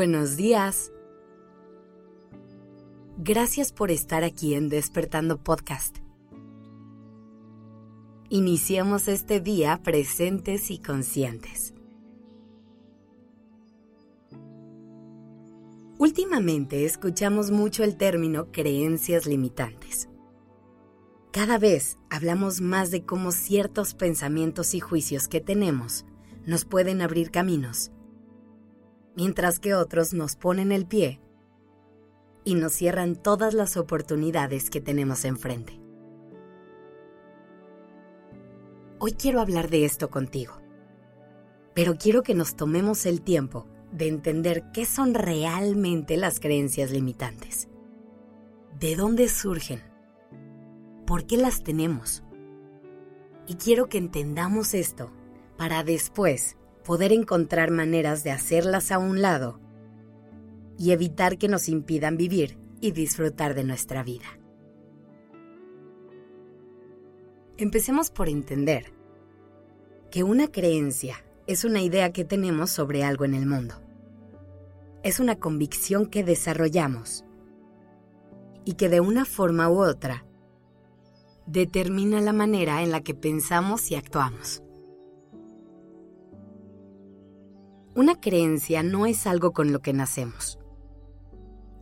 Buenos días. Gracias por estar aquí en Despertando Podcast. Iniciamos este día presentes y conscientes. Últimamente escuchamos mucho el término creencias limitantes. Cada vez hablamos más de cómo ciertos pensamientos y juicios que tenemos nos pueden abrir caminos, mientras que otros nos ponen el pie y nos cierran todas las oportunidades que tenemos enfrente. Hoy quiero hablar de esto contigo, pero quiero que nos tomemos el tiempo de entender qué son realmente las creencias limitantes, de dónde surgen, por qué las tenemos. Y quiero que entendamos esto para después poder encontrar maneras de hacerlas a un lado y evitar que nos impidan vivir y disfrutar de nuestra vida. Empecemos por entender que una creencia es una idea que tenemos sobre algo en el mundo. Es una convicción que desarrollamos y que de una forma u otra determina la manera en la que pensamos y actuamos. Una creencia no es algo con lo que nacemos.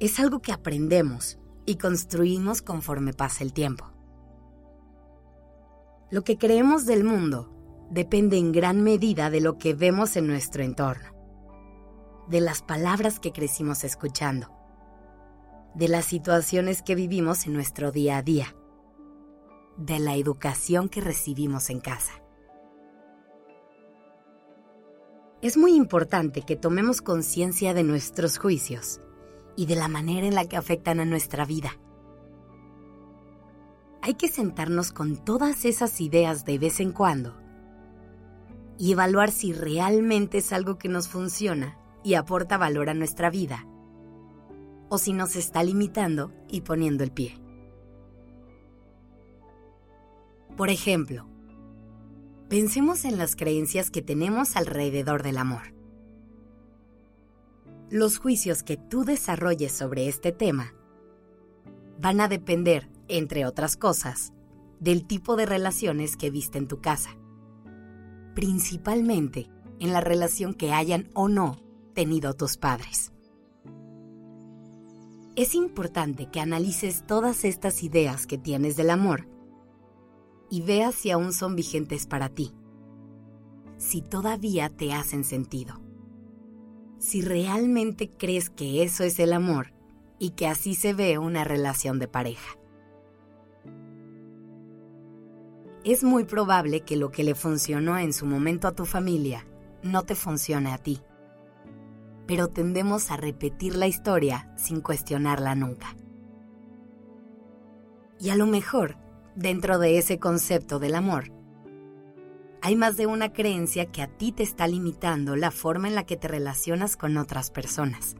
Es algo que aprendemos y construimos conforme pasa el tiempo. Lo que creemos del mundo depende en gran medida de lo que vemos en nuestro entorno, de las palabras que crecimos escuchando, de las situaciones que vivimos en nuestro día a día de la educación que recibimos en casa. Es muy importante que tomemos conciencia de nuestros juicios y de la manera en la que afectan a nuestra vida. Hay que sentarnos con todas esas ideas de vez en cuando y evaluar si realmente es algo que nos funciona y aporta valor a nuestra vida o si nos está limitando y poniendo el pie. Por ejemplo, pensemos en las creencias que tenemos alrededor del amor. Los juicios que tú desarrolles sobre este tema van a depender, entre otras cosas, del tipo de relaciones que viste en tu casa. Principalmente en la relación que hayan o no tenido tus padres. Es importante que analices todas estas ideas que tienes del amor y veas si aún son vigentes para ti, si todavía te hacen sentido, si realmente crees que eso es el amor y que así se ve una relación de pareja. Es muy probable que lo que le funcionó en su momento a tu familia no te funcione a ti, pero tendemos a repetir la historia sin cuestionarla nunca. Y a lo mejor dentro de ese concepto del amor. Hay más de una creencia que a ti te está limitando la forma en la que te relacionas con otras personas,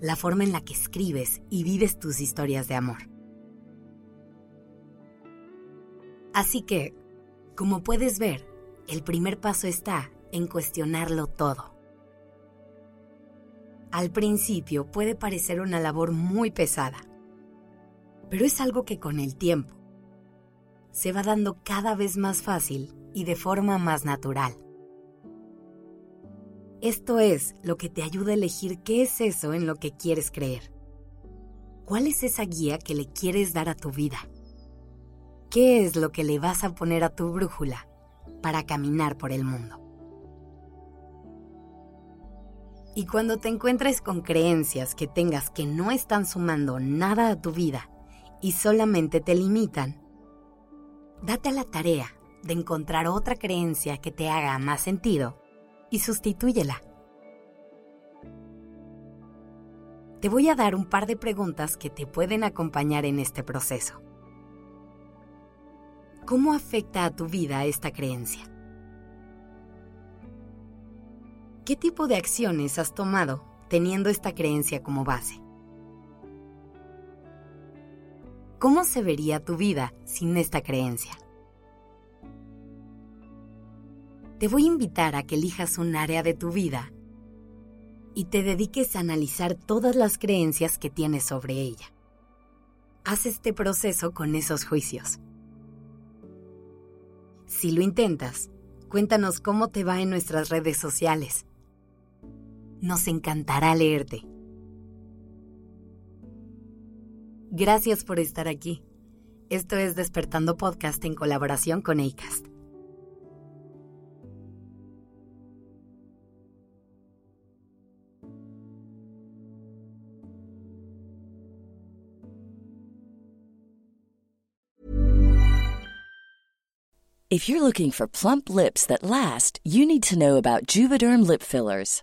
la forma en la que escribes y vives tus historias de amor. Así que, como puedes ver, el primer paso está en cuestionarlo todo. Al principio puede parecer una labor muy pesada, pero es algo que con el tiempo se va dando cada vez más fácil y de forma más natural. Esto es lo que te ayuda a elegir qué es eso en lo que quieres creer. ¿Cuál es esa guía que le quieres dar a tu vida? ¿Qué es lo que le vas a poner a tu brújula para caminar por el mundo? Y cuando te encuentres con creencias que tengas que no están sumando nada a tu vida y solamente te limitan, date a la tarea de encontrar otra creencia que te haga más sentido y sustitúyela. Te voy a dar un par de preguntas que te pueden acompañar en este proceso. ¿Cómo afecta a tu vida esta creencia? ¿Qué tipo de acciones has tomado teniendo esta creencia como base? ¿Cómo se vería tu vida sin esta creencia? Te voy a invitar a que elijas un área de tu vida y te dediques a analizar todas las creencias que tienes sobre ella. Haz este proceso con esos juicios. Si lo intentas, cuéntanos cómo te va en nuestras redes sociales. Nos encantará leerte. Gracias por estar aquí. Esto es Despertando Podcast en colaboración con ACAST. If you're looking for plump lips that last, you need to know about Juvederm lip fillers.